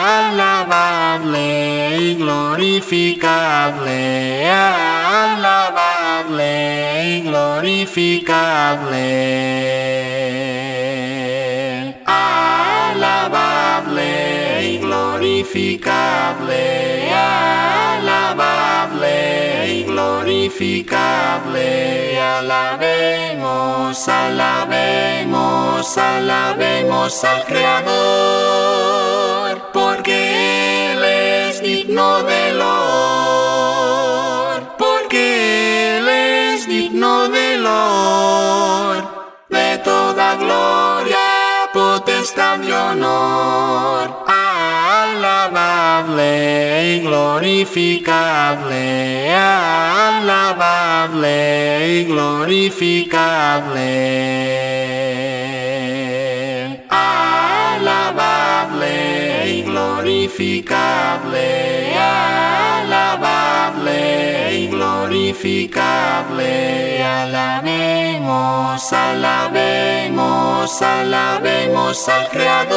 alabable y glorificable, alabable y glorificable, alabable y glorificable, alabable y glorificable, alabemos, alabemos, alabemos al Creador, digno de honor, porque Él es digno de honor, de toda gloria, potestad y honor, alabable y glorificable, alabable y glorificable, alabable y glorificable, alabable y glorificable, alabemos, alabemos, alabemos al Creador,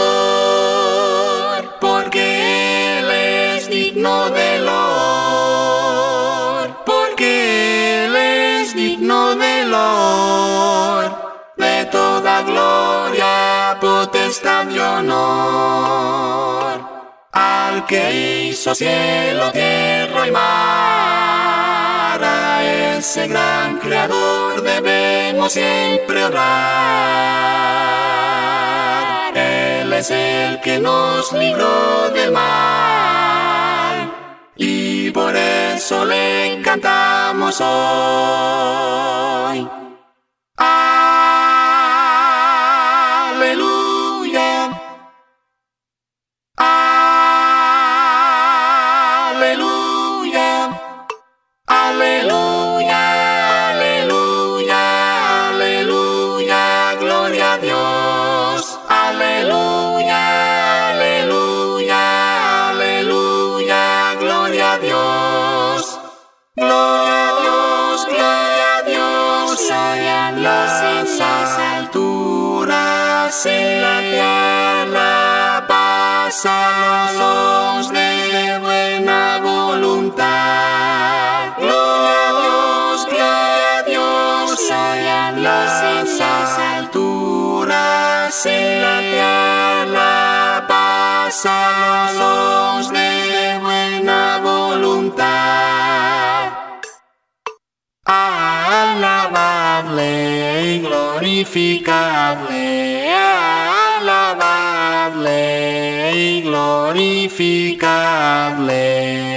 porque Él es digno de honor, porque Él es digno de honor, de toda gloria, potestad y honor, que hizo cielo, tierra y mar, a ese gran creador debemos siempre orar. Él es el que nos libró del mal y por eso le cantamos hoy. Alturas, en la tierra pasan los de buena voluntad. Gloria a Dios, gloria a Dios, Gloria a en las alturas, en la tierra pasan los de buena voluntad. Alabable y glorificable, alabable y glorificable.